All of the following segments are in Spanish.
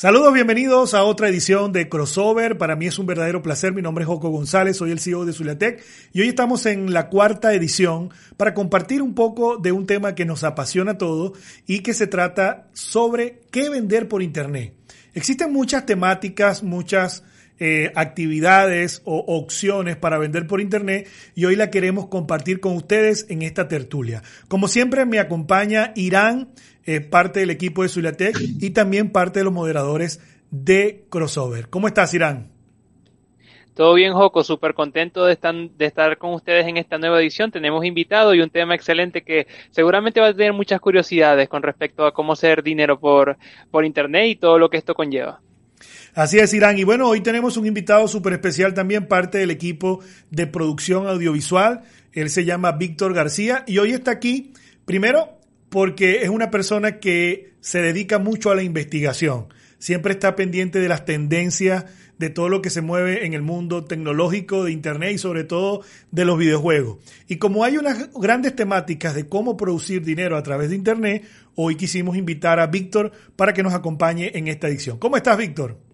Saludos, bienvenidos a otra edición de Crossover. Para mí es un verdadero placer. Mi nombre es Joco González, soy el CEO de Zuliatec y hoy estamos en la cuarta edición para compartir un poco de un tema que nos apasiona a todos y que se trata sobre qué vender por Internet. Existen muchas temáticas, muchas eh, actividades o opciones para vender por Internet y hoy la queremos compartir con ustedes en esta tertulia. Como siempre me acompaña Irán eh, parte del equipo de Zuliatec y también parte de los moderadores de Crossover. ¿Cómo estás, Irán? Todo bien, Joco, súper contento de estar, de estar con ustedes en esta nueva edición. Tenemos invitado y un tema excelente que seguramente va a tener muchas curiosidades con respecto a cómo hacer dinero por, por Internet y todo lo que esto conlleva. Así es, Irán. Y bueno, hoy tenemos un invitado súper especial también, parte del equipo de producción audiovisual. Él se llama Víctor García y hoy está aquí, primero, porque es una persona que se dedica mucho a la investigación. Siempre está pendiente de las tendencias, de todo lo que se mueve en el mundo tecnológico, de Internet y sobre todo de los videojuegos. Y como hay unas grandes temáticas de cómo producir dinero a través de Internet, hoy quisimos invitar a Víctor para que nos acompañe en esta edición. ¿Cómo estás, Víctor?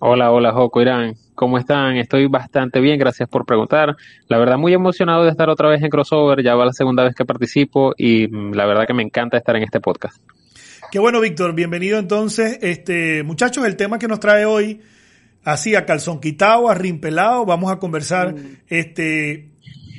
Hola, hola, Joco Irán. ¿Cómo están? Estoy bastante bien, gracias por preguntar. La verdad, muy emocionado de estar otra vez en Crossover. Ya va la segunda vez que participo y mm, la verdad que me encanta estar en este podcast. Qué bueno, Víctor. Bienvenido entonces. Este, muchachos, el tema que nos trae hoy, así a calzón quitado, a rimpelado, vamos a conversar. Mm. Este,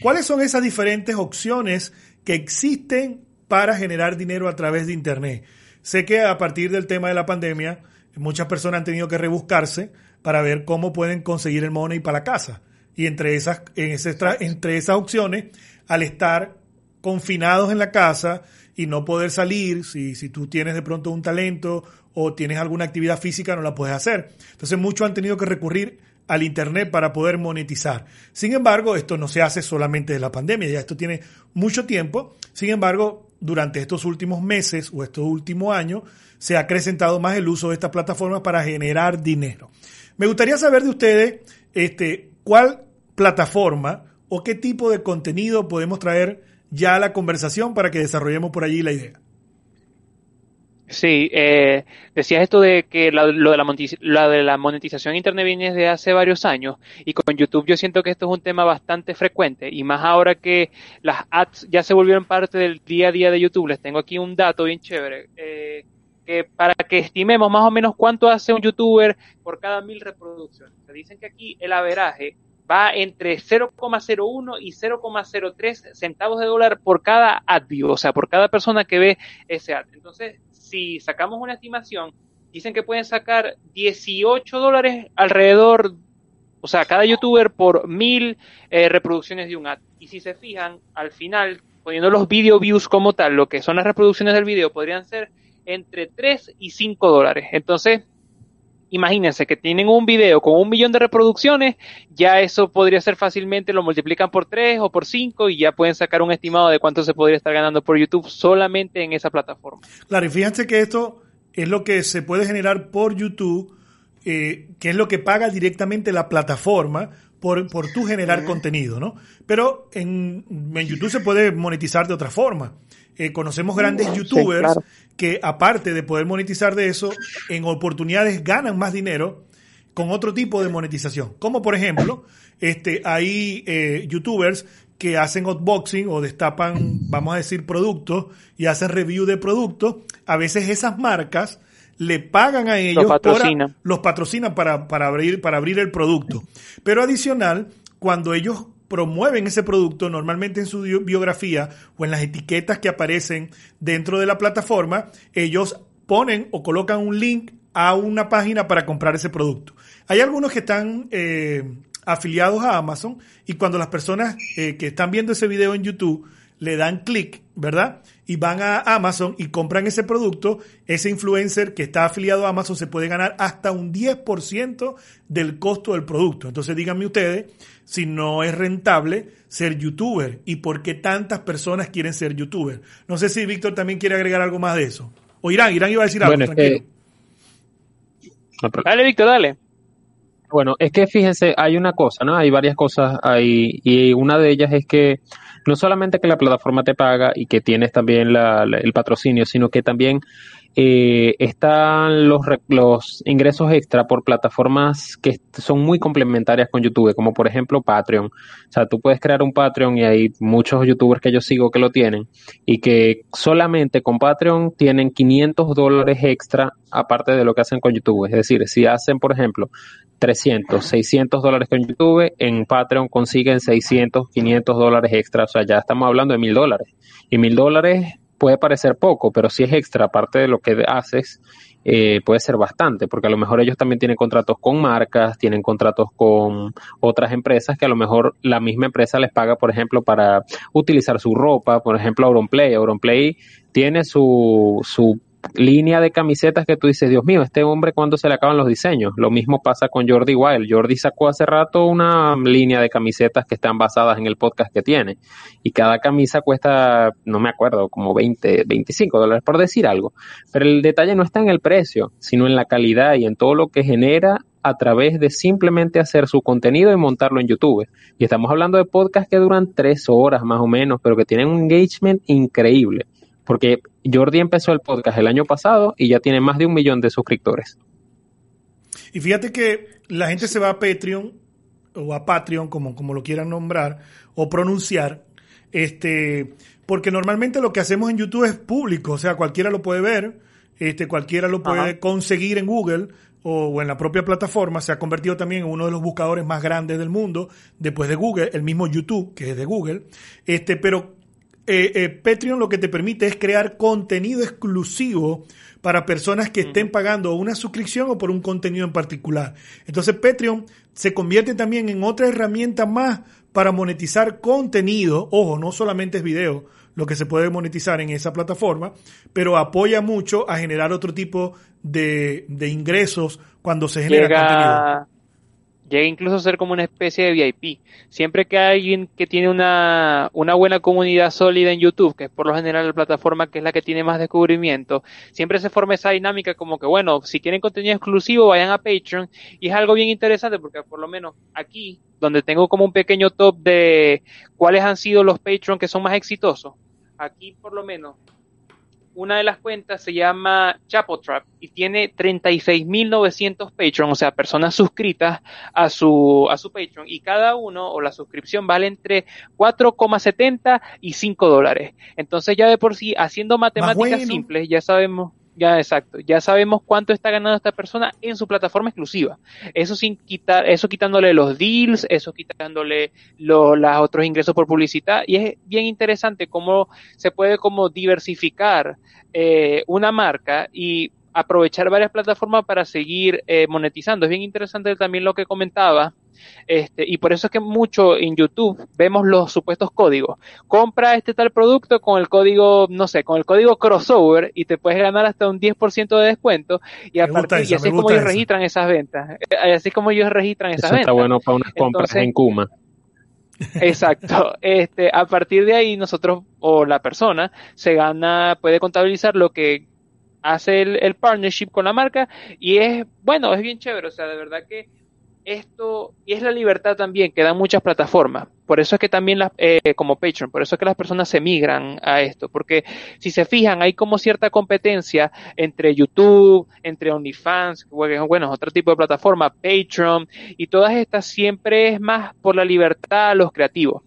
¿cuáles son esas diferentes opciones que existen para generar dinero a través de Internet? Sé que a partir del tema de la pandemia, muchas personas han tenido que rebuscarse para ver cómo pueden conseguir el money para la casa. Y entre esas, en ese, entre esas opciones, al estar confinados en la casa y no poder salir, si, si tú tienes de pronto un talento o tienes alguna actividad física, no la puedes hacer. Entonces muchos han tenido que recurrir al Internet para poder monetizar. Sin embargo, esto no se hace solamente de la pandemia, ya esto tiene mucho tiempo. Sin embargo, durante estos últimos meses o estos últimos años, se ha acrecentado más el uso de esta plataforma para generar dinero. Me gustaría saber de ustedes este, cuál plataforma o qué tipo de contenido podemos traer ya a la conversación para que desarrollemos por allí la idea. Sí, eh, decías esto de que lo de la, de la monetización internet viene desde hace varios años y con YouTube yo siento que esto es un tema bastante frecuente y más ahora que las ads ya se volvieron parte del día a día de YouTube. Les tengo aquí un dato bien chévere. Eh, para que estimemos más o menos cuánto hace un youtuber por cada mil reproducciones. Se dicen que aquí el averaje va entre 0,01 y 0,03 centavos de dólar por cada ad view, o sea, por cada persona que ve ese ad. Entonces, si sacamos una estimación, dicen que pueden sacar 18 dólares alrededor, o sea, cada youtuber por mil eh, reproducciones de un ad. Y si se fijan, al final, poniendo los video views como tal, lo que son las reproducciones del video, podrían ser entre 3 y 5 dólares. Entonces, imagínense que tienen un video con un millón de reproducciones, ya eso podría ser fácilmente, lo multiplican por 3 o por 5 y ya pueden sacar un estimado de cuánto se podría estar ganando por YouTube solamente en esa plataforma. Claro, y fíjense que esto es lo que se puede generar por YouTube, eh, que es lo que paga directamente la plataforma por, por tu generar contenido, ¿no? Pero en, en YouTube se puede monetizar de otra forma. Eh, conocemos grandes youtubers que aparte de poder monetizar de eso, en oportunidades ganan más dinero con otro tipo de monetización. Como por ejemplo, este, hay eh, youtubers que hacen unboxing o destapan, vamos a decir, productos y hacen review de productos. A veces esas marcas le pagan a ellos, los patrocinan, los patrocinan para, para, abrir, para abrir el producto. Pero adicional, cuando ellos promueven ese producto normalmente en su biografía o en las etiquetas que aparecen dentro de la plataforma, ellos ponen o colocan un link a una página para comprar ese producto. Hay algunos que están eh, afiliados a Amazon y cuando las personas eh, que están viendo ese video en YouTube le dan clic, ¿verdad? Y van a Amazon y compran ese producto, ese influencer que está afiliado a Amazon se puede ganar hasta un 10% del costo del producto. Entonces díganme ustedes si no es rentable ser youtuber y por qué tantas personas quieren ser youtuber. No sé si Víctor también quiere agregar algo más de eso. O Irán, Irán iba a decir algo, tranquilo. Dale, Víctor, dale. Bueno, es que fíjense, hay una cosa, ¿no? Hay varias cosas ahí y una de ellas es que no solamente que la plataforma te paga y que tienes también el patrocinio, sino que también eh, están los, los ingresos extra por plataformas que son muy complementarias con YouTube, como por ejemplo Patreon. O sea, tú puedes crear un Patreon y hay muchos youtubers que yo sigo que lo tienen y que solamente con Patreon tienen 500 dólares extra aparte de lo que hacen con YouTube. Es decir, si hacen, por ejemplo, 300, 600 dólares con YouTube, en Patreon consiguen 600, 500 dólares extra. O sea, ya estamos hablando de mil dólares. Y mil dólares puede parecer poco, pero si es extra, aparte de lo que haces, eh, puede ser bastante, porque a lo mejor ellos también tienen contratos con marcas, tienen contratos con otras empresas que a lo mejor la misma empresa les paga, por ejemplo, para utilizar su ropa, por ejemplo, Auronplay. Auronplay tiene su, su línea de camisetas que tú dices, Dios mío, este hombre cuando se le acaban los diseños. Lo mismo pasa con Jordi Wild. Jordi sacó hace rato una línea de camisetas que están basadas en el podcast que tiene. Y cada camisa cuesta, no me acuerdo, como 20, 25 dólares por decir algo. Pero el detalle no está en el precio, sino en la calidad y en todo lo que genera a través de simplemente hacer su contenido y montarlo en YouTube. Y estamos hablando de podcasts que duran tres horas más o menos, pero que tienen un engagement increíble porque Jordi empezó el podcast el año pasado y ya tiene más de un millón de suscriptores. Y fíjate que la gente se va a Patreon o a Patreon, como, como lo quieran nombrar o pronunciar, este, porque normalmente lo que hacemos en YouTube es público, o sea, cualquiera lo puede ver, este, cualquiera lo puede conseguir en Google o, en la propia plataforma, se ha convertido también en uno de los buscadores más grandes del mundo, después de Google, el mismo YouTube, que es de Google, este, pero eh, eh, Patreon lo que te permite es crear contenido exclusivo para personas que estén pagando una suscripción o por un contenido en particular. Entonces Patreon se convierte también en otra herramienta más para monetizar contenido. Ojo, no solamente es video lo que se puede monetizar en esa plataforma, pero apoya mucho a generar otro tipo de, ingresos cuando se genera contenido llega incluso a ser como una especie de VIP. Siempre que hay alguien que tiene una, una buena comunidad sólida en YouTube, que es por lo general la plataforma que es la que tiene más descubrimiento, siempre se forma esa dinámica como que, bueno, si quieren contenido exclusivo, vayan a Patreon. Y es algo bien interesante porque por lo menos aquí, donde tengo como un pequeño top de cuáles han sido los Patreon que son más exitosos, aquí por lo menos una de las cuentas se llama Chapotrap y tiene 36.900 Patreon, o sea, personas suscritas a su, a su Patreon y cada uno o la suscripción vale entre 4,70 y 5 dólares. Entonces ya de por sí, haciendo matemáticas simples, ya sabemos ya, exacto. Ya sabemos cuánto está ganando esta persona en su plataforma exclusiva. Eso sin quitar, eso quitándole los deals, eso quitándole los otros ingresos por publicidad. Y es bien interesante cómo se puede como diversificar eh, una marca y aprovechar varias plataformas para seguir eh, monetizando. Es bien interesante también lo que comentaba este, y por eso es que mucho en YouTube vemos los supuestos códigos. Compra este tal producto con el código, no sé, con el código crossover y te puedes ganar hasta un 10% de descuento y, a partir, y así es como ellos registran esas ventas. Eh, así es como ellos registran esas ventas. Está bueno para unas compras en Kuma. Exacto. Este, a partir de ahí nosotros o la persona se gana, puede contabilizar lo que hace el, el partnership con la marca y es, bueno, es bien chévere. O sea, de verdad que esto, y es la libertad también que dan muchas plataformas. Por eso es que también, las, eh, como Patreon, por eso es que las personas se migran a esto. Porque si se fijan, hay como cierta competencia entre YouTube, entre OnlyFans, bueno, otro tipo de plataforma, Patreon, y todas estas siempre es más por la libertad a los creativos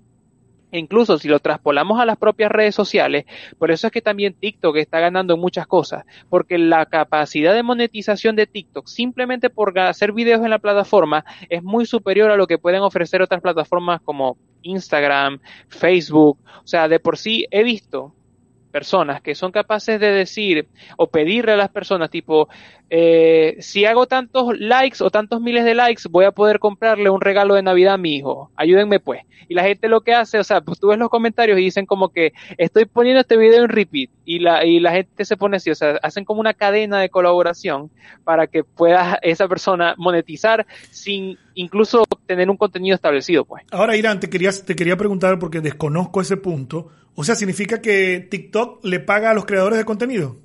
incluso si lo traspolamos a las propias redes sociales, por eso es que también TikTok está ganando muchas cosas, porque la capacidad de monetización de TikTok simplemente por hacer videos en la plataforma es muy superior a lo que pueden ofrecer otras plataformas como Instagram, Facebook, o sea, de por sí he visto personas que son capaces de decir o pedirle a las personas tipo, eh, si hago tantos likes o tantos miles de likes, voy a poder comprarle un regalo de Navidad a mi hijo. Ayúdenme pues. Y la gente lo que hace, o sea, pues tú ves los comentarios y dicen como que estoy poniendo este video en repeat y la, y la gente se pone así, o sea, hacen como una cadena de colaboración para que pueda esa persona monetizar sin incluso tener un contenido establecido, pues. Ahora, Irán, te quería, te quería preguntar porque desconozco ese punto. O sea, ¿significa que TikTok le paga a los creadores de contenido?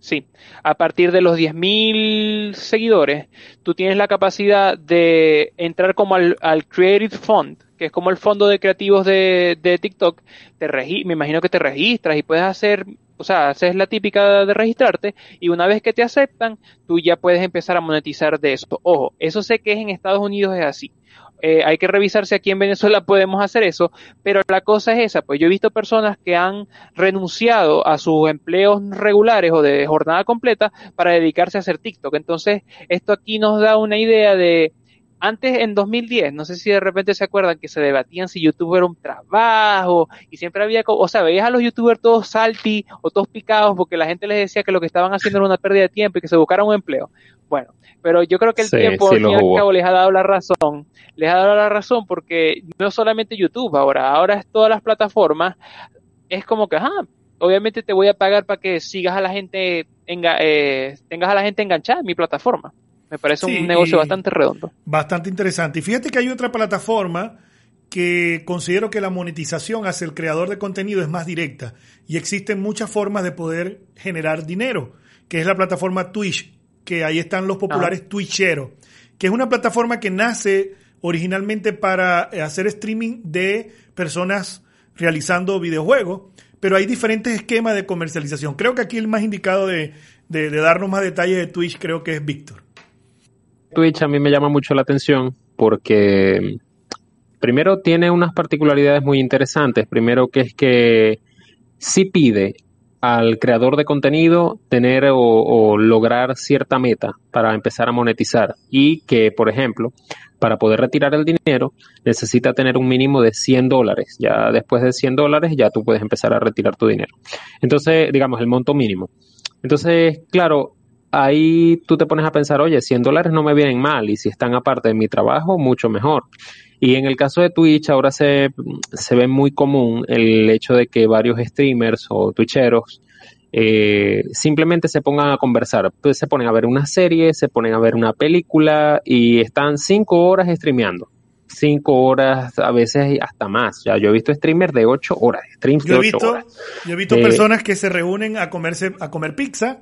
Sí, a partir de los 10.000 seguidores, tú tienes la capacidad de entrar como al, Creative Fund, que es como el fondo de creativos de, de TikTok. Te me imagino que te registras y puedes hacer o sea, haces la típica de registrarte y una vez que te aceptan, tú ya puedes empezar a monetizar de eso. Ojo, eso sé que es en Estados Unidos es así. Eh, hay que revisar si aquí en Venezuela podemos hacer eso, pero la cosa es esa, pues yo he visto personas que han renunciado a sus empleos regulares o de jornada completa para dedicarse a hacer TikTok. Entonces, esto aquí nos da una idea de, antes en 2010, no sé si de repente se acuerdan que se debatían si YouTube era un trabajo y siempre había, o sea, veías a los youtubers todos salty o todos picados porque la gente les decía que lo que estaban haciendo era una pérdida de tiempo y que se buscaran un empleo. Bueno, pero yo creo que el tiempo al fin y al cabo les ha dado la razón, les ha dado la razón porque no solamente YouTube ahora, ahora es todas las plataformas, es como que, ajá, obviamente te voy a pagar para que sigas a la gente, eh, tengas a la gente enganchada en mi plataforma. Me parece un negocio bastante redondo. Bastante interesante. Y fíjate que hay otra plataforma que considero que la monetización hacia el creador de contenido es más directa y existen muchas formas de poder generar dinero, que es la plataforma Twitch, que ahí están los populares ah. Twitcheros, que es una plataforma que nace originalmente para hacer streaming de personas realizando videojuegos, pero hay diferentes esquemas de comercialización. Creo que aquí el más indicado de, de darnos más detalles de Twitch creo que es Víctor. Twitch a mí me llama mucho la atención porque primero tiene unas particularidades muy interesantes. Primero que es que sí pide al creador de contenido tener o, lograr cierta meta para empezar a monetizar y que, por ejemplo, para poder retirar el dinero necesita tener un mínimo de 100 dólares. Ya después de 100 dólares ya tú puedes empezar a retirar tu dinero. Entonces, digamos, el monto mínimo. Entonces, claro, ahí tú te pones a pensar, oye, 100 dólares no me vienen mal y si están aparte de mi trabajo, mucho mejor. Y en el caso de Twitch ahora se, se ve muy común el hecho de que varios streamers o twitcheros eh, simplemente se pongan a conversar. Pues se ponen a ver una serie, se ponen a ver una película y están cinco horas streameando. Cinco horas, a veces hasta más. Ya yo he visto streamers de ocho horas, streams yo he visto, horas. Yo he visto eh, personas que se reúnen a comerse, a comer pizza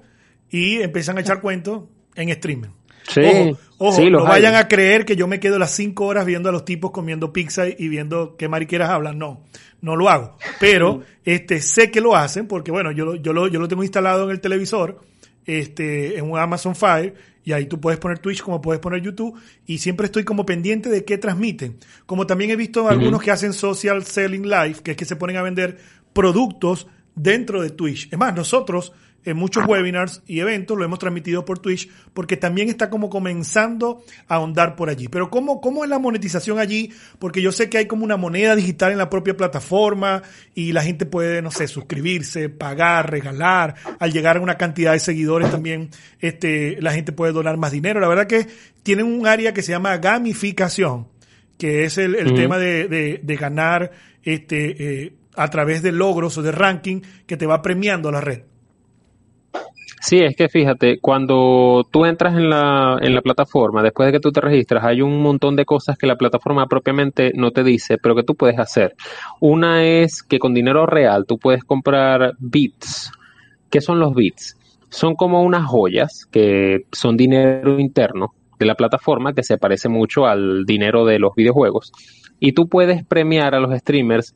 y empiezan a echar cuentos en streaming. Sí, ojo, no vayan a creer que yo me quedo las cinco horas viendo a los tipos comiendo pizza y viendo qué mariqueras hablan. No, no lo hago. Pero este sé que lo hacen porque, bueno, yo, yo, lo, yo lo tengo instalado en el televisor, este, en un Amazon Fire, y ahí tú puedes poner Twitch como puedes poner YouTube, y siempre estoy como pendiente de qué transmiten. Como también he visto algunos que hacen social selling live, que es que se ponen a vender productos dentro de Twitch. Es más, nosotros en muchos webinars y eventos, lo hemos transmitido por Twitch, porque también está como comenzando a ahondar por allí. Pero ¿cómo, ¿cómo es la monetización allí? Porque yo sé que hay como una moneda digital en la propia plataforma y la gente puede, no sé, suscribirse, pagar, regalar. Al llegar a una cantidad de seguidores también este, la gente puede donar más dinero. La verdad que tienen un área que se llama gamificación, que es el, tema de, de, ganar este, eh, a través de logros o de ranking que te va premiando la red. Sí, es que fíjate, cuando tú entras en la, en la plataforma, después de que tú te registras, hay un montón de cosas que la plataforma propiamente no te dice, pero que tú puedes hacer. Una es que con dinero real tú puedes comprar bits. ¿Qué son los bits? Son como unas joyas que son dinero interno de la plataforma que se parece mucho al dinero de los videojuegos. Y tú puedes premiar a los streamers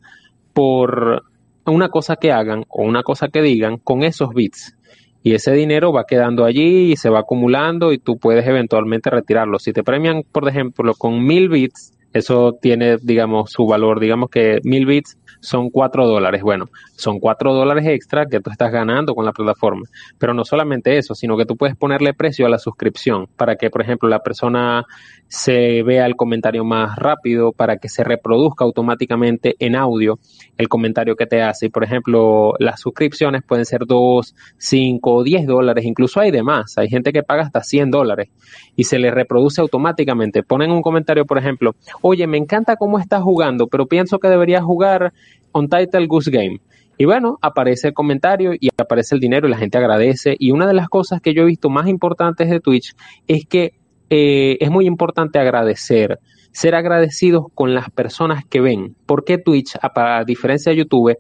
por una cosa que hagan o una cosa que digan con esos bits y ese dinero va quedando allí y se va acumulando y tú puedes eventualmente retirarlo. Si te premian, por ejemplo, con mil bits, eso tiene, digamos, su valor, digamos que mil bits son cuatro dólares. Bueno, son cuatro dólares extra que tú estás ganando con la plataforma. Pero no solamente eso, sino que tú puedes ponerle precio a la suscripción para que, por ejemplo, la persona se vea el comentario más rápido, para que se reproduzca automáticamente en audio el comentario que te hace. Y, por ejemplo, las suscripciones pueden ser dos, cinco o diez dólares, incluso hay de más. Hay gente que paga hasta 100 dólares y se le reproduce automáticamente. Ponen un comentario, por ejemplo, oye, me encanta cómo estás jugando, pero pienso que deberías jugar on Title Goose Game. Y bueno, aparece el comentario y aparece el dinero y la gente agradece. Y una de las cosas que yo he visto más importantes de Twitch es que eh, es muy importante agradecer, ser agradecidos con las personas que ven. Porque Twitch, a, diferencia de YouTube,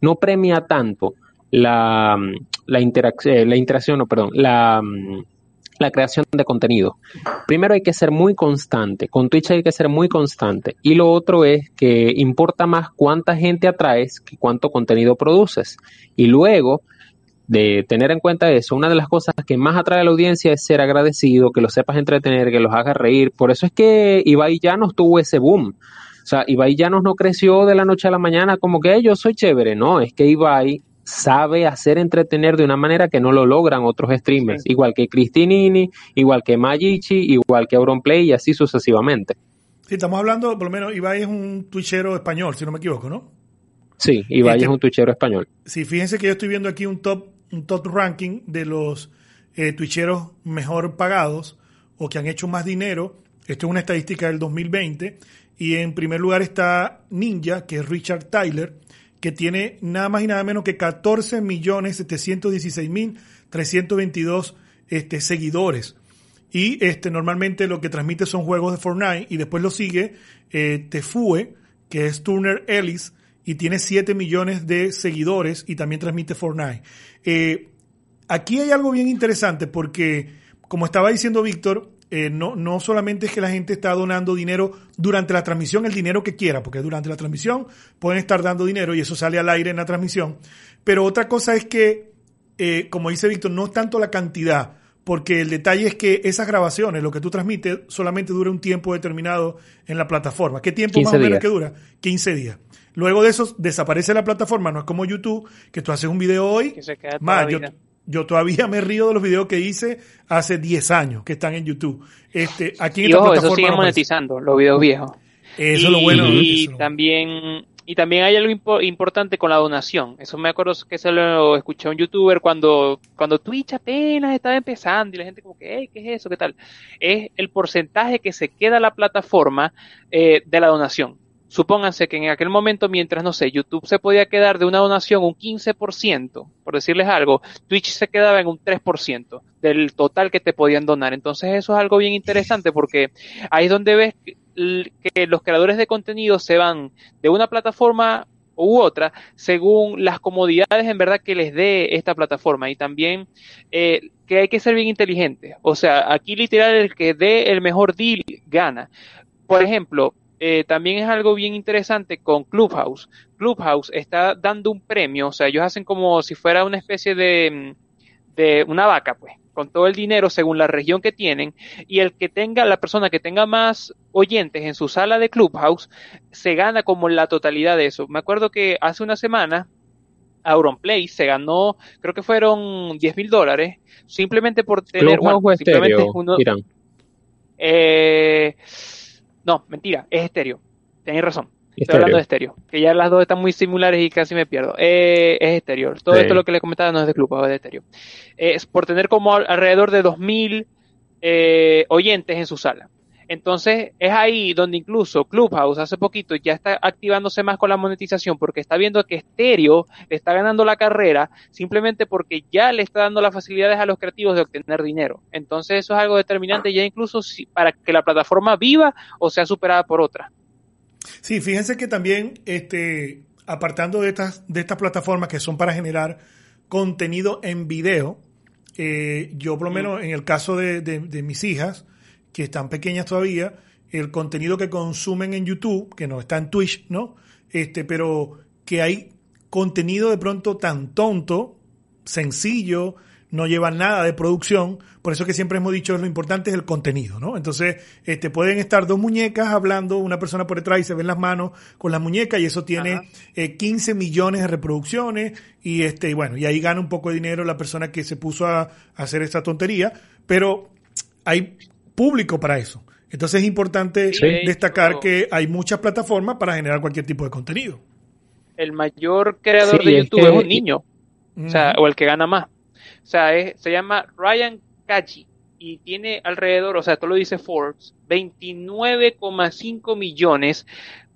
no premia tanto la, la, eh, la interacción, no, perdón, la, la creación de contenido. Primero hay que ser muy constante, con Twitch hay que ser muy constante. Y lo otro es que importa más cuánta gente atraes que cuánto contenido produces. Y luego de tener en cuenta eso, una de las cosas que más atrae a la audiencia es ser agradecido, que lo sepas entretener, que los hagas reír. Por eso es que Ibai Llanos tuvo ese boom. O sea, Ibai Llanos no creció de la noche a la mañana como que yo soy chévere, no, es que Ibai sabe hacer entretener de una manera que no lo logran otros streamers, igual que Cristinini, igual que Magichi, igual que Auronplay y así sucesivamente. Sí, estamos hablando, por lo menos Ibai es un twitchero español, si no me equivoco, ¿no? Sí, Ibai este es un twitchero español. Sí, fíjense que yo estoy viendo aquí un top, un top ranking de los eh, twitcheros mejor pagados o que han hecho más dinero. Esto es una estadística del 2020. Y en primer lugar está Ninja, que es Richard Tyler, que tiene nada más y nada menos que 14 millones 716 mil 322 este, seguidores. Y este, normalmente lo que transmite son juegos de Fortnite y después lo sigue Tefue, que es Turner Ellis, y tiene 7 millones de seguidores y también transmite Fortnite. Eh, aquí hay algo bien interesante porque, como estaba diciendo Víctor, eh, no, no solamente es que la gente está donando dinero durante la transmisión, el dinero que quiera, porque durante la transmisión pueden estar dando dinero y eso sale al aire en la transmisión, pero otra cosa es que, eh, como dice Víctor, no es tanto la cantidad, porque el detalle es que esas grabaciones, lo que tú transmites, solamente dura un tiempo determinado en la plataforma. ¿Qué tiempo más o menos que dura? 15 días. Luego de eso desaparece la plataforma, no es como YouTube, que tú haces un video hoy, más, yo todavía me río de los videos que hice hace 10 años que están en YouTube. Este, aquí en y ojo, eso sigue monetizando, los videos viejos. Eso es lo bueno. Y también y también hay algo importante con la donación. Eso me acuerdo que se lo escuché a un youtuber cuando, cuando Twitch apenas estaba empezando y la gente como que, ¿qué es eso? ¿Qué tal? Es el porcentaje que se queda la plataforma eh, de la donación. Supónganse que en aquel momento, mientras, no sé, YouTube se podía quedar de una donación un 15%, por decirles algo, Twitch se quedaba en un 3% del total que te podían donar. Entonces eso es algo bien interesante porque ahí es donde ves que los creadores de contenido se van de una plataforma u otra según las comodidades en verdad que les dé esta plataforma y también eh, que hay que ser bien inteligente. O sea, aquí literal el que dé el mejor deal gana. Por ejemplo, eh, también es algo bien interesante con Clubhouse. Clubhouse está dando un premio, o sea, ellos hacen como si fuera una especie de, de una vaca, pues, con todo el dinero según la región que tienen, y el que tenga, la persona que tenga más oyentes en su sala de Clubhouse, se gana como la totalidad de eso. Me acuerdo que hace una semana, Auronplay se ganó, creo que fueron 10 mil dólares, simplemente por tener... Clubhouse simplemente uno, eh, no, mentira, es estéreo. Tenéis razón. Estoy hablando de estéreo. Que ya las dos están muy similares y casi me pierdo. Eh, es estéreo. Todo esto lo que le comentaba no es de club, es de estéreo. Es por tener como alrededor de 2.000 eh, oyentes en su sala. Entonces es ahí donde incluso Clubhouse hace poquito ya está activándose más con la monetización porque está viendo que Stereo está ganando la carrera simplemente porque ya le está dando las facilidades a los creativos de obtener dinero. Entonces eso es algo determinante ya incluso para que la plataforma viva o sea superada por otra. Sí, fíjense que también este, apartando de estas, de estas plataformas que son para generar contenido en video, eh, yo por lo menos en el caso de, de mis hijas, que están pequeñas todavía, el contenido que consumen en YouTube, que no está en Twitch, ¿no? Este, pero que hay contenido de pronto tan tonto, sencillo, no lleva nada de producción, por eso que siempre hemos dicho lo importante es el contenido, ¿no? Entonces, este, pueden estar dos muñecas hablando, una persona por detrás y se ven las manos con las muñecas y eso tiene 15 eh, millones de reproducciones y este, bueno, y ahí gana un poco de dinero la persona que se puso a hacer esta tontería, pero hay público para eso. Entonces es importante destacar que hay muchas plataformas para generar cualquier tipo de contenido. El mayor creador de YouTube es, un niño, o, sea, o el que gana más. O sea, se llama Ryan Kaji y tiene alrededor, o sea, esto lo dice Forbes, 29,5 millones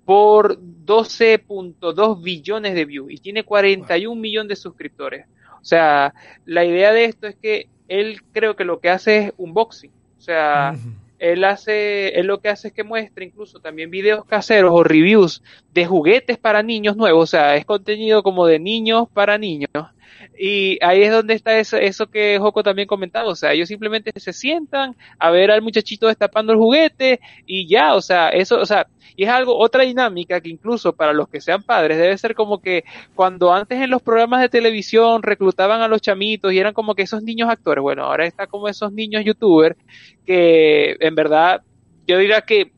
por 12.2 billones de views y tiene 41 millones de suscriptores. O sea, la idea de esto es que él creo que lo que hace es unboxing. O sea, él hace, él lo que hace es que muestra incluso también videos caseros o reviews de juguetes para niños nuevos, o sea, es contenido como de niños para niños Y ahí es donde está eso, eso que Joco también comentaba, o sea, ellos simplemente se sientan a ver al muchachito destapando el juguete y ya, o sea, eso, o sea, y es algo, otra dinámica que incluso para los que sean padres debe ser como que cuando antes en los programas de televisión reclutaban a los chamitos y eran como que esos niños actores, bueno, ahora está como esos niños youtubers que en verdad yo diría que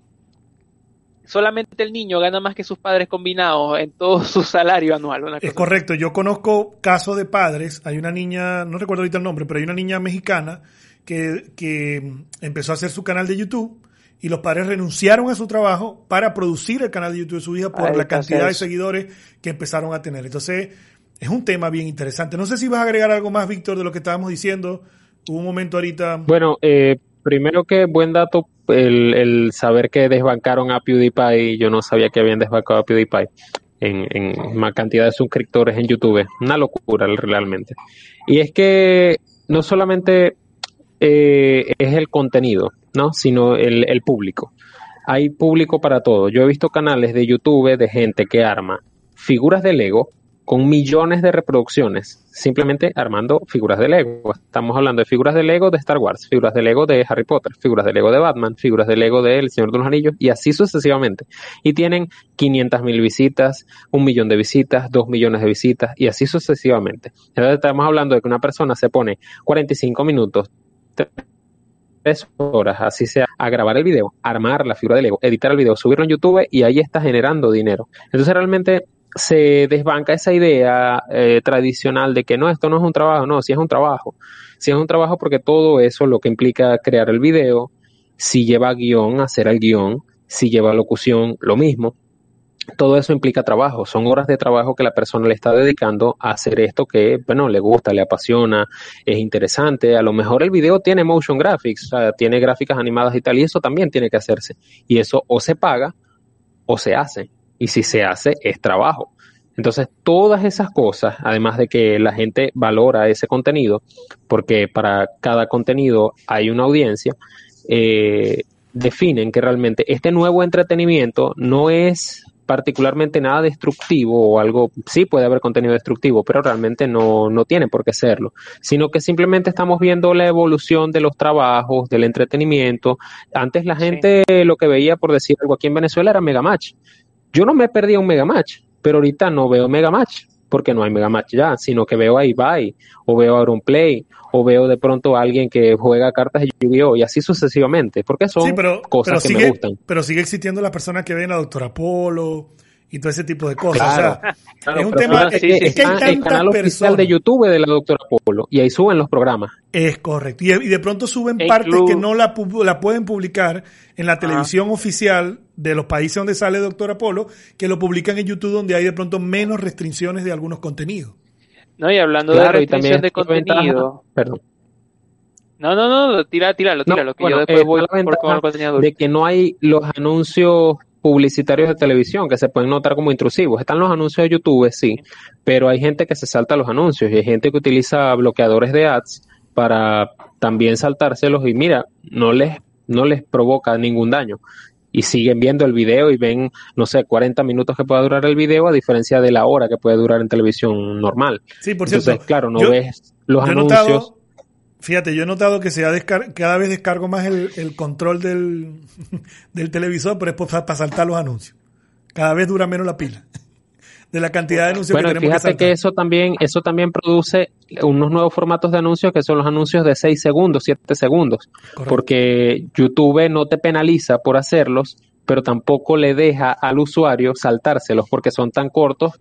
solamente el niño gana más que sus padres combinados en todo su salario anual. es correcto, yo conozco casos de padres, hay una niña, no recuerdo ahorita el nombre, pero hay una niña mexicana que, que empezó a hacer su canal de YouTube y los padres renunciaron a su trabajo para producir el canal de YouTube de su hija por la cantidad de seguidores que empezaron a tener. Entonces, es un tema bien interesante. No sé si vas a agregar algo más, Víctor, de lo que estábamos diciendo. Hubo un momento ahorita. Bueno, eh, primero que buen dato el, saber que desbancaron a PewDiePie. Yo no sabía que habían desbancado a PewDiePie en, en más cantidad de suscriptores en YouTube. Una locura realmente. Y es que no solamente eh, es el contenido, ¿no? Sino el, el público. Hay público para todo. Yo he visto canales de YouTube de gente que arma figuras de Lego con millones de reproducciones, simplemente armando figuras de Lego. Estamos hablando de figuras de Lego de Star Wars, figuras de Lego de Harry Potter, figuras de Lego de Batman, figuras de Lego de El Señor de los Anillos y así sucesivamente. Y tienen 500 mil visitas, un millón de visitas, dos millones de visitas y así sucesivamente. Entonces estamos hablando de que una persona se pone 45 minutos, tres horas, así sea, a grabar el video, armar la figura de Lego, editar el video, subirlo en YouTube y ahí está generando dinero. Entonces realmente se desbanca esa idea eh, tradicional de que no, esto no es un trabajo, no, si es un trabajo. Si es un trabajo porque todo eso lo que implica crear el video, si lleva guion, hacer el guion, si lleva locución, lo mismo todo eso implica trabajo, son horas de trabajo que la persona le está dedicando a hacer esto que, bueno, le gusta, le apasiona, es interesante. A lo mejor el video tiene motion graphics, o sea, tiene gráficas animadas y tal, y eso también tiene que hacerse. Y eso o se paga o se hace. Y si se hace, es trabajo. Entonces, todas esas cosas, además de que la gente valora ese contenido, porque para cada contenido hay una audiencia, eh, definen que realmente este nuevo entretenimiento no es particularmente nada destructivo o algo, sí puede haber contenido destructivo, pero realmente no, no tiene por qué serlo, sino que simplemente estamos viendo la evolución de los trabajos, del entretenimiento. Antes la gente lo que veía, por decir algo aquí en Venezuela, era Megamatch. Yo no me perdía un Megamatch, pero ahorita no veo Megamatch porque no hay Megamatch ya, sino que veo a Ibai, o veo a Play, o veo de pronto a alguien que juega cartas de Yu-Gi-Oh! y así sucesivamente, porque son cosas que me gustan. Pero sigue existiendo la persona que ven a Doctor Polo y todo ese tipo de cosas. o sea, es un tema. Es, que hay el canal oficial de YouTube de la doctora Polo y ahí suben los programas. Es correcto. Y, de pronto suben partes que no la, la pueden publicar en la televisión oficial de los países donde sale Doctor Polo, que lo publican en YouTube donde hay de pronto menos restricciones de algunos contenidos. No, y hablando de restricción de contenido. Perdón. No, no, no, tira, tíralo, tíralo, que yo después eh, voy por contenido. De que no hay los anuncios publicitarios de televisión que se pueden notar como intrusivos. Están los anuncios de YouTube, sí, pero hay gente que se salta los anuncios y hay gente que utiliza bloqueadores de ads para también saltárselos y mira, no les, no les provoca ningún daño. Y siguen viendo el video y ven, no sé, 40 minutos que pueda durar el video a diferencia de la hora que puede durar en televisión normal. Sí, por cierto. Entonces, claro, no ves los anuncios. Fíjate, yo he notado que se cada vez descargo más el, control del, televisor, pero es para saltar los anuncios. Cada vez dura menos la pila de la cantidad de anuncios que tenemos fíjate que, eso también eso también produce unos nuevos formatos de anuncios que son los anuncios de 6 segundos, 7 segundos, porque YouTube no te penaliza por hacerlos, pero tampoco le deja al usuario saltárselos porque son tan cortos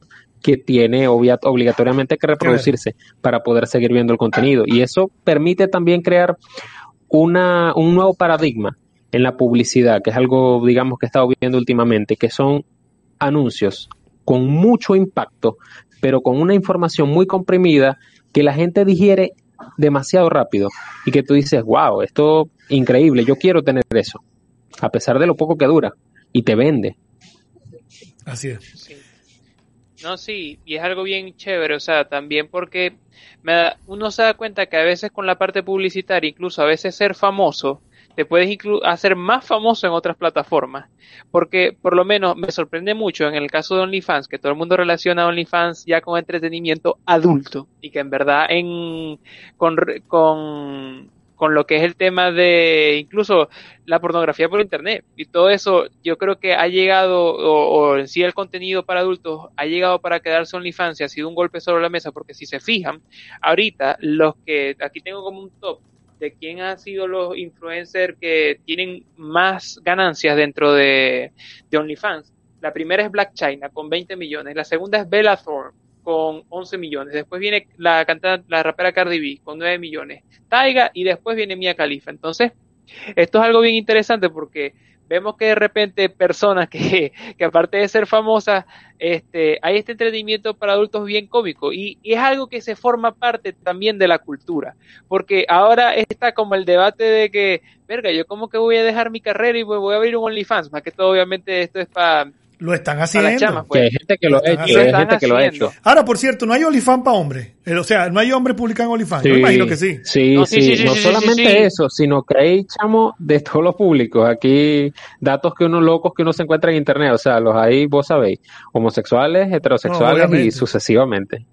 que tiene obligatoriamente que reproducirse para poder seguir viendo el contenido. Y eso permite también crear una, un nuevo paradigma en la publicidad, que es algo, digamos, que he estado viendo últimamente, que son anuncios con mucho impacto, pero con una información muy comprimida que la gente digiere demasiado rápido y que tú dices, wow, esto increíble, yo quiero tener eso, a pesar de lo poco que dura, y te vende. Así es. No, sí, y es algo bien chévere, o sea, también porque me uno se da cuenta que a veces con la parte publicitaria, incluso a veces ser famoso, te puedes hacer más famoso en otras plataformas. Porque por lo menos me sorprende mucho en el caso de OnlyFans, que todo el mundo relaciona a OnlyFans ya con entretenimiento adulto y que en verdad en, con, con con lo que es el tema de incluso la pornografía por internet y todo eso yo creo que ha llegado o, en sí el contenido para adultos ha llegado para quedarse OnlyFans y ha sido un golpe sobre la mesa porque si se fijan ahorita los que aquí tengo como un top de quién han sido los influencers que tienen más ganancias dentro de, de OnlyFans. La primera es Black China con 20 millones. La segunda es Bella Thorne con 11 millones. Después viene la cantante, la rapera Cardi B con 9 millones. Taiga y después viene Mia Khalifa. Entonces, esto es algo bien interesante porque vemos que de repente personas que, que aparte de ser famosas, este, hay este entretenimiento para adultos bien cómico y, y, es algo que se forma parte también de la cultura, porque ahora está como el debate de que, verga, yo como que voy a dejar mi carrera y voy a abrir un OnlyFans, más que todo obviamente esto es para lo están haciendo. Pues. hay gente que lo, ha hecho. Hay gente que lo ha hecho. Ahora, por cierto, no hay OnlyFans para hombres. Eh, o sea, no hay hombres publicando OnlyFans. Yo imagino que sí. Sí, sí, no solamente eso, sino que hay chamo de todos los públicos. Aquí, datos que uno locos que uno se encuentra en internet. O sea, los hay, vos sabéis, homosexuales, heterosexuales y sucesivamente.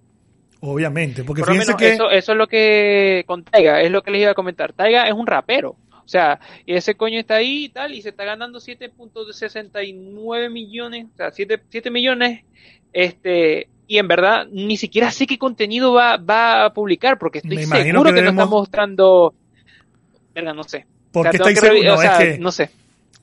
Obviamente, porque fíjense que... Eso, eso es lo que con Taiga, es lo que les iba a comentar. Taiga es un rapero. O sea, ese coño está ahí y tal, y se está ganando 7.69 millones, o sea, 7, 7 millones, este, y en verdad ni siquiera sé qué contenido va, va a publicar, porque estoy seguro que, no está mostrando, verga, no sé. Porque está seguro, no, que no sé.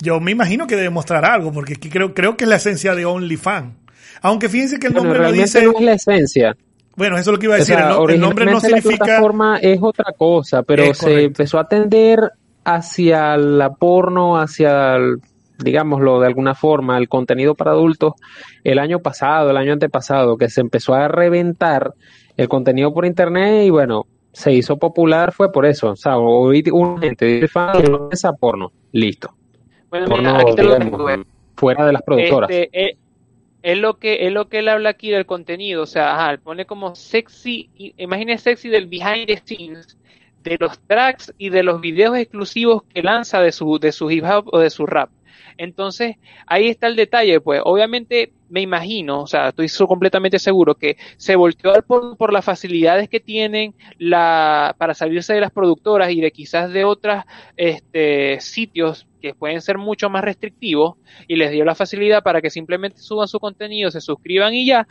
Yo me imagino que debe mostrar algo, porque creo, creo que es la esencia de OnlyFans. Aunque fíjense que el nombre no dice. No es la esencia. Bueno, eso es lo que iba a decir. el, nombre no significa. La plataforma es otra cosa, pero se empezó a atender hacia la porno, hacia, digámoslo de alguna forma, el contenido para adultos el año pasado, el año antepasado, que se empezó a reventar el contenido por internet y bueno, se hizo popular fue por eso. O sea, hoy un gente dice esa porno, listo. Bueno, mira, aquí te lo tengo, fuera de las productoras. Este, eh, es lo que es lo que él habla aquí del contenido, o sea, ajá, pone como sexy, imagínese sexy del behind the scenes de los tracks y de los videos exclusivos que lanza de su, de su hip hop o de su rap. Entonces, ahí está el detalle, pues obviamente me imagino, o sea, estoy completamente seguro que se volteó por, por las facilidades que tienen la, para salirse de las productoras y de quizás de otros este, sitios que pueden ser mucho más restrictivos y les dio la facilidad para que simplemente suban su contenido, se suscriban y ya.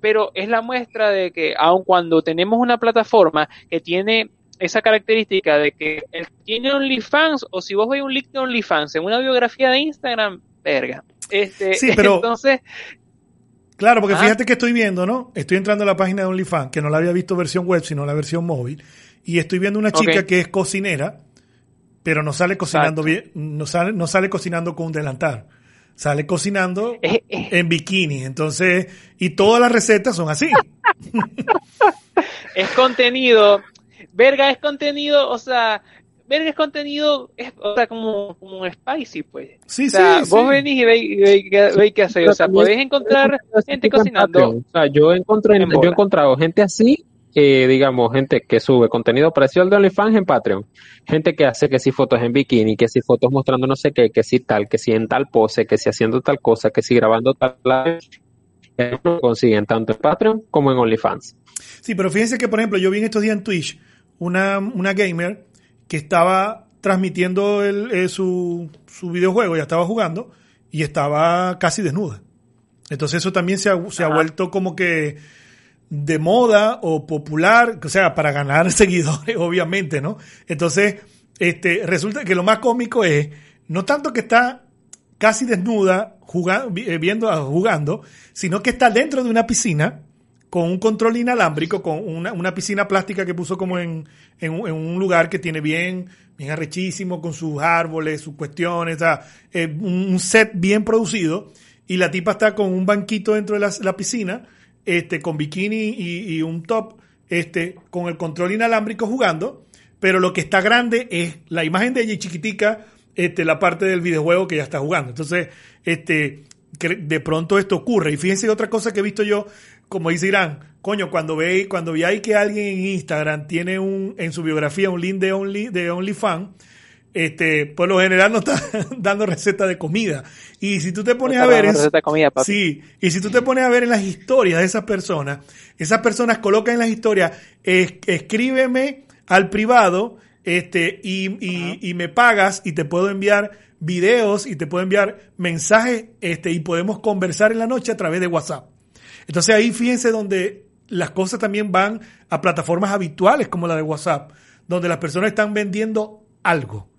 Pero es la muestra de que aun cuando tenemos una plataforma que tiene esa característica de que el tiene OnlyFans o si vos veis un link de OnlyFans en una biografía de Instagram, verga. Este, sí, pero entonces Claro, porque fíjate que estoy viendo, ¿no? Estoy entrando a la página de OnlyFans, que no la había visto versión web, sino la versión móvil, y estoy viendo una chica que es cocinera, pero no sale cocinando bien, no sale, no sale cocinando con un delantal. Sale cocinando en bikini. Entonces, y todas las recetas son así. es contenido verga es contenido, o sea, verga es contenido, es, o sea, como, como un spicy, pues. Sí, o sea, sí, vos venís y veis, qué hacer, o sea, podés encontrar gente cocinando. O sea, yo, encontré, yo he encontrado gente así, eh, digamos, gente que sube contenido parecido al de OnlyFans en Patreon. Gente que hace que si fotos en bikini, que si fotos mostrando no sé qué, que si tal, que si en tal pose, que si haciendo tal cosa, que si grabando tal live. Lo consiguen tanto en Patreon como en OnlyFans. Sí, pero fíjense que, por ejemplo, yo vi en estos días en Twitch una, una gamer que estaba transmitiendo el, eh, su, su, videojuego, ya estaba jugando y estaba casi desnuda. Entonces eso también se ha, se ha vuelto como que de moda o popular, o sea, para ganar seguidores, obviamente, ¿no? Entonces, este, resulta que lo más cómico es, no tanto que está casi desnuda jugando, eh, viendo, jugando, sino que está dentro de una piscina con un control inalámbrico, con una, una piscina plástica que puso como en, en, un, lugar que tiene bien, bien arrechísimo, con sus árboles, sus cuestiones, o eh, un set bien producido. Y la tipa está con un banquito dentro de la, piscina, este, con bikini y, y, un top, este, con el control inalámbrico jugando. Pero lo que está grande es la imagen de ella y chiquitica, este, la parte del videojuego que ya está jugando. Entonces, este, de pronto esto ocurre. Y fíjense otra cosa que he visto yo, como dice Irán, coño, cuando veis, cuando veáis que alguien en Instagram tiene un, en su biografía un link de Only, de OnlyFans, este, por lo general no está dando receta de comida. Y si tú te pones a ver, sí, y si tú te pones a ver en las historias de esas personas, esas personas colocan en las historias, escríbeme al privado, este, y, y, me pagas y te puedo enviar videos y te puedo enviar mensajes, este, y podemos conversar en la noche a través de WhatsApp. Entonces ahí fíjense donde las cosas también van a plataformas habituales como la de WhatsApp, donde las personas están vendiendo algo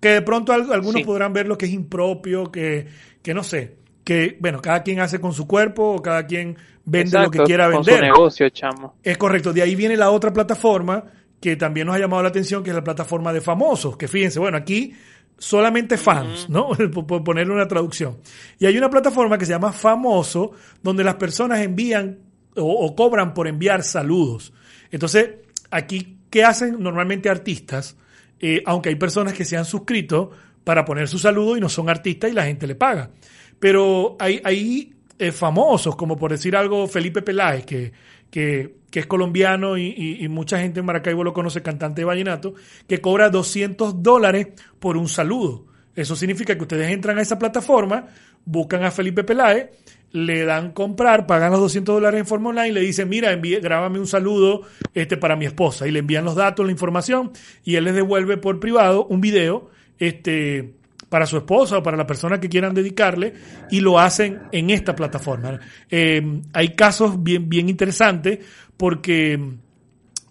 que de pronto algunos podrán ver lo que es impropio, que, que no sé, que bueno, cada quien hace con su cuerpo o cada quien vende lo que quiera vender. Con su negocio, chamo. Es correcto. De ahí viene la otra plataforma que también nos ha llamado la atención, que es la plataforma de famosos, que fíjense, bueno, aquí solamente fans, ¿no? Por ponerle una traducción. Y hay una plataforma que se llama Famoso, donde las personas envían o cobran por enviar saludos. Entonces, aquí, ¿qué hacen normalmente artistas? Eh, aunque hay personas que se han suscrito para poner su saludo y no son artistas y la gente le paga. Pero hay, hay eh, famosos, como por decir algo, Felipe Peláez, que, que, es colombiano y, mucha gente en Maracaibo lo conoce, cantante de vallenato, que cobra 200 dólares por un saludo. Eso significa que ustedes entran a esa plataforma, buscan a Felipe Peláez le dan comprar, pagan los 200 dólares en forma online, le dicen, mira, envíe, grábame un saludo este, para mi esposa, y le envían los datos, la información, y él les devuelve por privado un video este, para su esposa o para la persona que quieran dedicarle, y lo hacen en esta plataforma. Eh, hay casos bien, bien interesantes, porque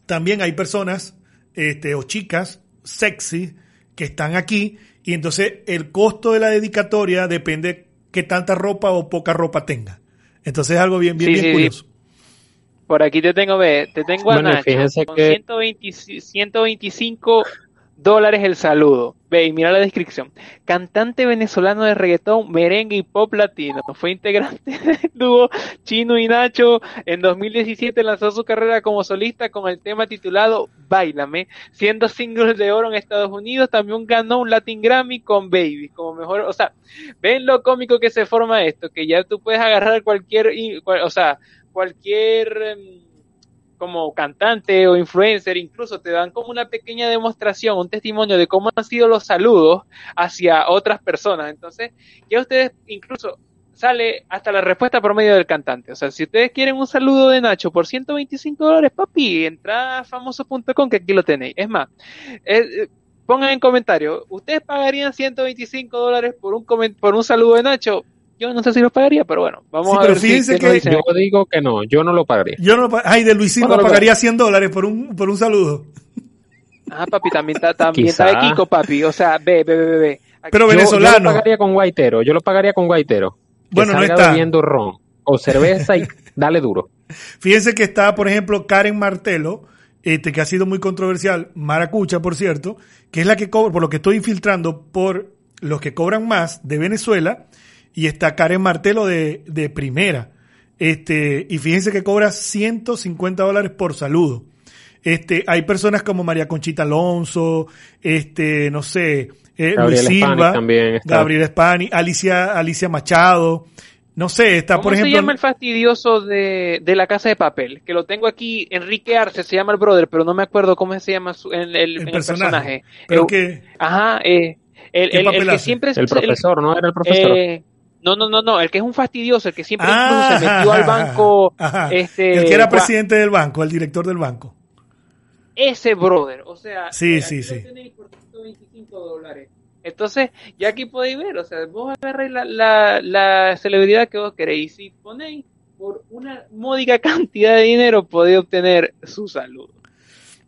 también hay personas este, o chicas sexy que están aquí, y entonces el costo de la dedicatoria depende que tanta ropa o poca ropa tenga. Entonces es algo bien, bien, bien curioso. Por aquí te tengo, ve, te tengo a Nacho con que... 125 dólares el saludo. Ve y mira la descripción. Cantante venezolano de reggaetón, merengue y pop latino. Fue integrante del dúo Chino y Nacho. En 2017 lanzó su carrera como solista con el tema titulado Bailame, siendo single de oro en Estados Unidos. También ganó un Latin Grammy con Baby, como mejor, o sea, ven lo cómico que se forma esto, que ya tú puedes agarrar cualquier, o sea, cualquier em, como cantante o influencer, incluso te dan como una pequeña demostración, un testimonio de cómo han sido los saludos hacia otras personas. Entonces, ya ustedes incluso sale hasta la respuesta por medio del cantante. O sea, si ustedes quieren un saludo de Nacho por 125 dólares, papi, entra a famoso.com que aquí lo tenéis. Es más, eh, pongan en comentario, ¿ustedes pagarían 125 dólares por un, por un saludo de Nacho? Yo no sé si lo pagaría, pero bueno, vamos a ver. Fíjense que yo digo que no, yo no lo pagaría. Yo no ay, de Luisito pagaría 100 dólares por un, por un saludo. Ah, papi, también está, también está de Kiko, papi. O sea, ve, ve, ve, ve. Pero venezolano. Yo, lo pagaría con guaitero, yo lo pagaría con guaitero. Bueno, no está. bebiendo ron o cerveza y dale duro. Fíjense que está, por ejemplo, Karen Martelo, este, que ha sido muy controversial, Maracucha, por cierto, que es la que cobra, por lo que estoy infiltrando, por los que cobran más de Venezuela, y está Karen Martelo de, de primera. Este, y fíjense que cobra 150 dólares por saludo. Este, hay personas como María Conchita Alonso, este, no sé, eh, Luis Silva, también Gabriel Spani, Alicia, Alicia Machado, no sé, está por ejemplo. ¿Cómo se llama el fastidioso de, de, la casa de papel? Que lo tengo aquí, Enrique Arce se llama el brother, pero no me acuerdo cómo se llama el, el, personaje. Pero que. Ajá, eh, el, que siempre es. El profesor, ¿no? Era el profesor. No, no, no, no, el que es un fastidioso, el que siempre se metió al banco. Este, el que era presidente del banco, el director del banco. Ese brother, o sea, sí, sí, sí. dólares. Entonces, ya aquí podéis ver, o sea, vos agarráis la, la, la celebridad que vos queréis y si ponéis por una módica cantidad de dinero, podéis obtener su salud.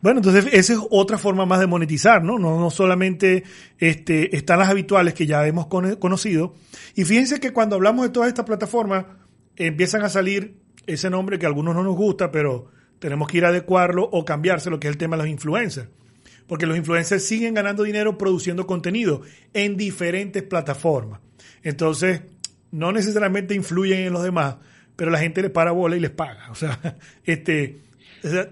Bueno, entonces esa es otra forma más de monetizar, ¿no? No, solamente este, están las habituales que ya hemos conocido. Y fíjense que cuando hablamos de todas estas plataformas, empiezan a salir ese nombre que a algunos no nos gusta, pero tenemos que ir a adecuarlo o cambiarse lo que es el tema de los influencers. Porque los influencers siguen ganando dinero produciendo contenido en diferentes plataformas. Entonces, no necesariamente influyen en los demás, pero la gente les para bola y les paga. O sea, este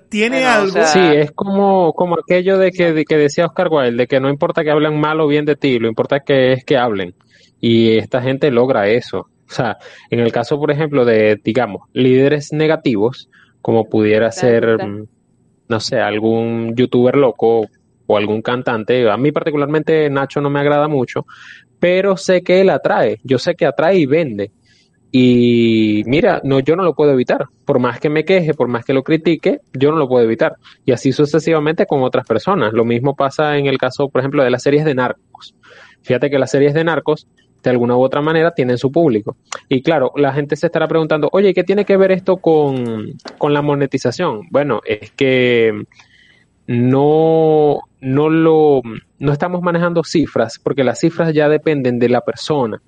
tiene algo. Sí, es como, como aquello de que, que decía Oscar Wilde, de que no importa que hablen mal o bien de ti, lo importa que es que hablen. Y esta gente logra eso. O sea, en el caso, por ejemplo, de, digamos, líderes negativos, como pudiera ser, mm, no sé, algún youtuber loco, o algún cantante. A mí particularmente Nacho no me agrada mucho, pero sé que él atrae. Yo sé que atrae y vende. Y mira, no, yo no lo puedo evitar. Por más que me queje, por más que lo critique, yo no lo puedo evitar. Y así sucesivamente con otras personas. Lo mismo pasa en el caso, por ejemplo, de las series de narcos. Fíjate que las series de narcos, de alguna u otra manera, tienen su público. Y claro, la gente se estará preguntando, oye, ¿qué tiene que ver esto con, con la monetización? Bueno, es que no, no lo, no estamos manejando cifras, porque las cifras ya dependen de la persona.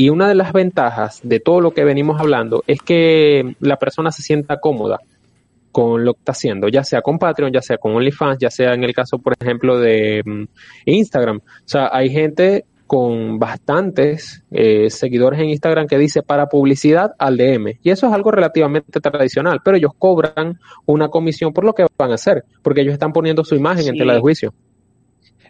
Y una de las ventajas de todo lo que venimos hablando es que la persona se sienta cómoda con lo que está haciendo, ya sea con Patreon, ya sea con OnlyFans, ya sea en el caso, por ejemplo, de mm, Instagram. O sea, hay gente con bastantes eh, seguidores en Instagram que dice para publicidad al DM. Y eso es algo relativamente tradicional, pero ellos cobran una comisión por lo que van a hacer, porque ellos están poniendo su imagen en tela de juicio.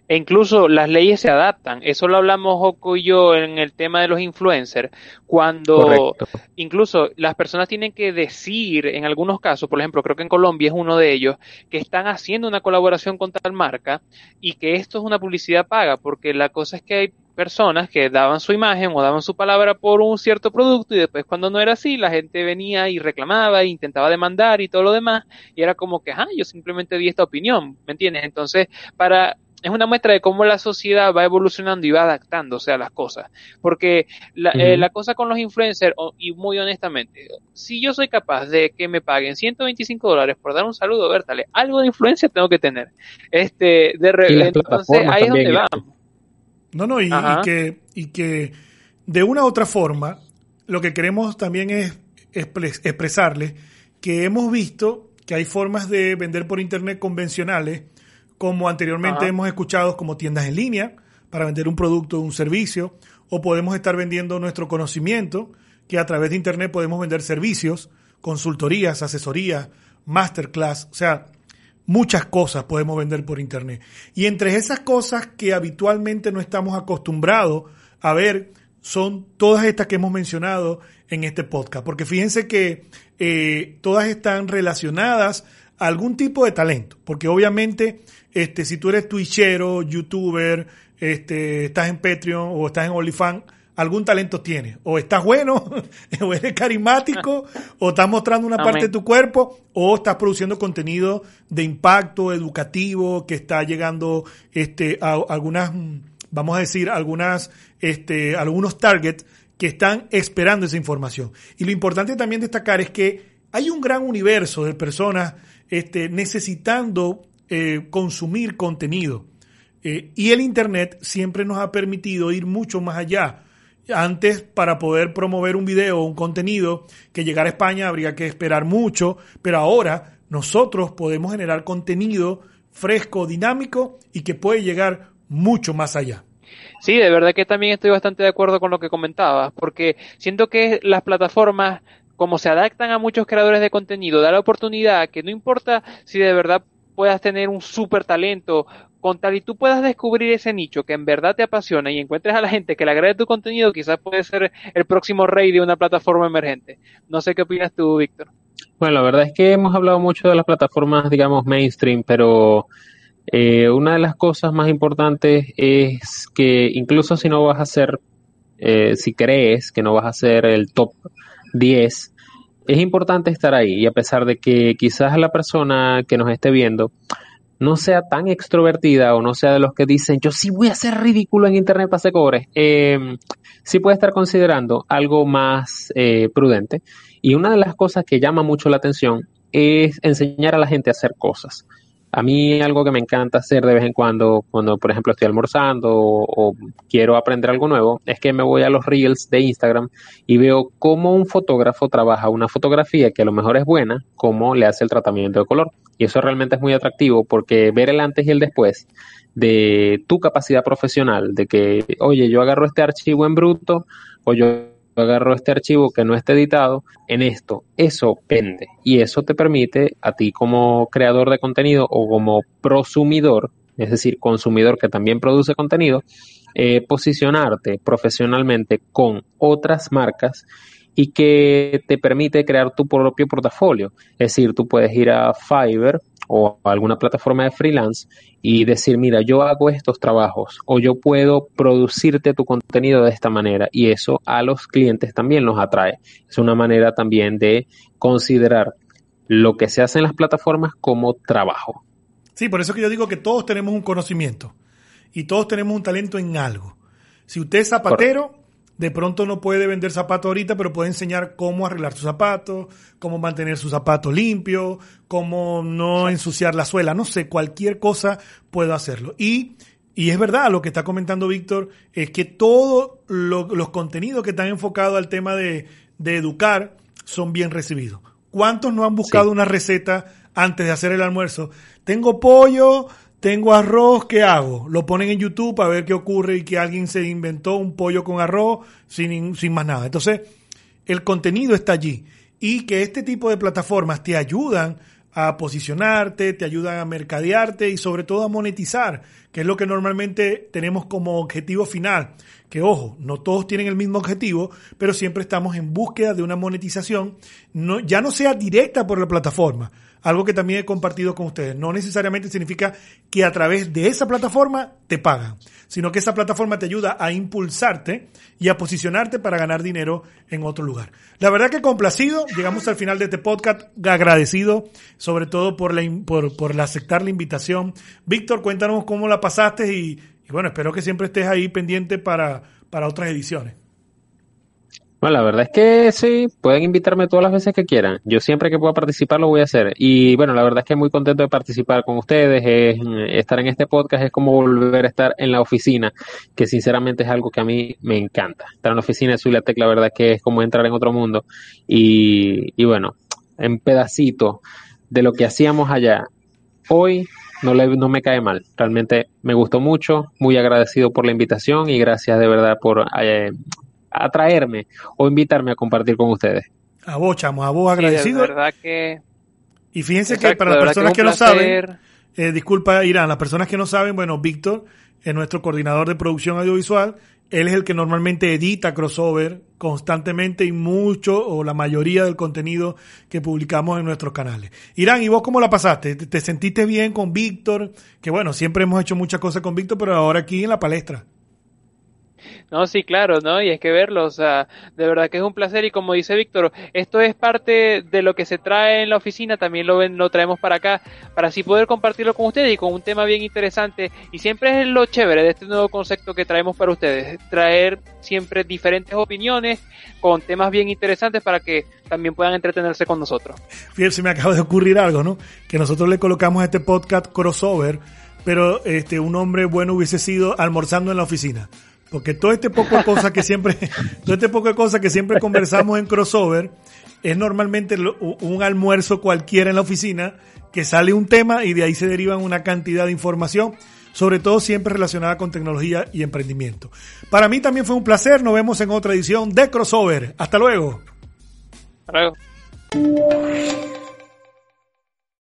E incluso las leyes se adaptan. Eso lo hablamos Joco y yo en el tema de los influencers. Cuando incluso las personas tienen que decir, en algunos casos, por ejemplo, creo que en Colombia es uno de ellos, que están haciendo una colaboración con tal marca y que esto es una publicidad paga, porque la cosa es que hay personas que daban su imagen o daban su palabra por un cierto producto y después cuando no era así la gente venía y reclamaba e intentaba demandar y todo lo demás y era como que, ah, yo simplemente di esta opinión, ¿me entiendes? Entonces, para es una muestra de cómo la sociedad va evolucionando y va adaptándose a las cosas. Porque la, eh, cosa con los influencers, y muy honestamente, si yo soy capaz de que me paguen 125 dólares por dar un saludo, Bertale, algo de influencia tengo que tener. Este, de entonces ahí es donde vamos. No, no, y, que, y que de una u otra forma, lo que queremos también es expresarles que hemos visto que hay formas de vender por internet convencionales como anteriormente hemos escuchado, como tiendas en línea para vender un producto o un servicio, o podemos estar vendiendo nuestro conocimiento, que a través de Internet podemos vender servicios, consultorías, asesorías, masterclass, o sea, muchas cosas podemos vender por Internet. Y entre esas cosas que habitualmente no estamos acostumbrados a ver, son todas estas que hemos mencionado en este podcast, porque fíjense que eh, todas están relacionadas a algún tipo de talento, porque obviamente este, si tú eres twitchero, youtuber, este, estás en Patreon o estás en OnlyFans, algún talento tienes. O estás bueno, o eres carismático, o estás mostrando una parte de tu cuerpo, o estás produciendo contenido de impacto educativo que está llegando este, a algunas, vamos a decir, algunas, este, algunos targets que están esperando esa información. Y lo importante también destacar es que hay un gran universo de personas este, necesitando eh, consumir contenido. Eh, y el Internet siempre nos ha permitido ir mucho más allá. Antes, para poder promover un video o un contenido que llegara a España, habría que esperar mucho, pero ahora nosotros podemos generar contenido fresco, dinámico y que puede llegar mucho más allá. Sí, de verdad que también estoy bastante de acuerdo con lo que comentabas, porque siento que las plataformas, como se adaptan a muchos creadores de contenido, da la oportunidad que no importa si de verdad puedas tener un súper talento, con tal y tú puedas descubrir ese nicho que en verdad te apasiona y encuentres a la gente que le agrade tu contenido, quizás puede ser el próximo rey de una plataforma emergente. No sé qué opinas tú, Víctor. Bueno, la verdad es que hemos hablado mucho de las plataformas, digamos, mainstream, pero eh, una de las cosas más importantes es que incluso si no vas a ser, eh, si crees que no vas a ser el top 10, es importante estar ahí y a pesar de que quizás la persona que nos esté viendo no sea tan extrovertida o no sea de los que dicen yo sí voy a ser ridículo en internet para hacer cobres, eh, sí puede estar considerando algo más eh, prudente. Y una de las cosas que llama mucho la atención es enseñar a la gente a hacer cosas. A mí algo que me encanta hacer de vez en cuando, cuando por ejemplo estoy almorzando o, quiero aprender algo nuevo, es que me voy a los reels de Instagram y veo cómo un fotógrafo trabaja una fotografía que a lo mejor es buena, cómo le hace el tratamiento de color. Y eso realmente es muy atractivo porque ver el antes y el después de tu capacidad profesional, de que, oye, yo agarro este archivo en bruto o yo agarro este archivo que no esté editado en esto. Eso pende y eso te permite a ti como creador de contenido o como prosumidor, es decir, consumidor que también produce contenido, eh, posicionarte profesionalmente con otras marcas y que te permite crear tu propio portafolio. Es decir, tú puedes ir a Fiverr o alguna plataforma de freelance y decir, mira, yo hago estos trabajos o yo puedo producirte tu contenido de esta manera y eso a los clientes también los atrae. Es una manera también de considerar lo que se hace en las plataformas como trabajo. Sí, por eso que yo digo que todos tenemos un conocimiento y todos tenemos un talento en algo. Si usted es zapatero, de pronto no puede vender zapatos ahorita, pero puede enseñar cómo arreglar sus zapatos, cómo mantener su zapato limpio, cómo no ensuciar la suela, no sé, cualquier cosa puedo hacerlo. Y, y es verdad, lo que está comentando Víctor es que todos los contenidos que están enfocados al tema de, de, educar son bien recibidos. ¿Cuántos no han buscado una receta antes de hacer el almuerzo? Tengo pollo, tengo arroz, ¿qué hago? Lo ponen en YouTube para ver qué ocurre y que alguien se inventó un pollo con arroz sin, sin más nada. Entonces, el contenido está allí y que este tipo de plataformas te ayudan a posicionarte, te ayudan a mercadearte y sobre todo a monetizar, que es lo que normalmente tenemos como objetivo final. Que ojo, no todos tienen el mismo objetivo, pero siempre estamos en búsqueda de una monetización, no, ya no sea directa por la plataforma, algo que también he compartido con ustedes. No necesariamente significa que a través de esa plataforma te pagan, sino que esa plataforma te ayuda a impulsarte y a posicionarte para ganar dinero en otro lugar. La verdad que complacido, llegamos al final de este podcast, agradecido sobre todo por, la, por, por aceptar la invitación. Víctor, cuéntanos cómo la pasaste y, y bueno, espero que siempre estés ahí pendiente para, para otras ediciones. Bueno, la verdad es que sí, pueden invitarme todas las veces que quieran. Yo siempre que pueda participar lo voy a hacer. Y bueno, la verdad es que muy contento de participar con ustedes. Es, estar en este podcast es como volver a estar en la oficina, que sinceramente es algo que a mí me encanta. Estar en la oficina de Zuliatec, la verdad es que es como entrar en otro mundo. Y, y bueno, en pedacito de lo que hacíamos allá. Hoy no, le, no me cae mal. Realmente me gustó mucho, muy agradecido por la invitación y gracias de verdad por eh, atraerme o invitarme a compartir con ustedes. A vos, chamo, a vos agradecido. Sí, verdad que... Y fíjense Exacto, que para las personas que, que no saben, eh, disculpa Irán, las personas que no saben, bueno, Víctor es nuestro coordinador de producción audiovisual, él es el que normalmente edita crossover constantemente y mucho o la mayoría del contenido que publicamos en nuestros canales. Irán, ¿y vos cómo la pasaste? ¿Te sentiste bien con Víctor? Que bueno, siempre hemos hecho muchas cosas con Víctor, pero ahora aquí en la palestra. No, sí, claro, ¿no? Y es que verlo, o sea, de verdad que es un placer y como dice Víctor, esto es parte de lo que se trae en la oficina, también lo, ven, lo traemos para acá, para así poder compartirlo con ustedes y con un tema bien interesante. Y siempre es lo chévere de este nuevo concepto que traemos para ustedes, traer siempre diferentes opiniones con temas bien interesantes para que también puedan entretenerse con nosotros. Fíjense, se me acaba de ocurrir algo, ¿no? Que nosotros le colocamos a este podcast crossover, pero este un hombre bueno hubiese sido almorzando en la oficina. Porque todo este poco de cosas que siempre, todo este poco de cosas que siempre conversamos en crossover es normalmente un almuerzo cualquiera en la oficina que sale un tema y de ahí se derivan una cantidad de información, sobre todo siempre relacionada con tecnología y emprendimiento. Para mí también fue un placer, nos vemos en otra edición de crossover. Hasta luego. Hasta luego.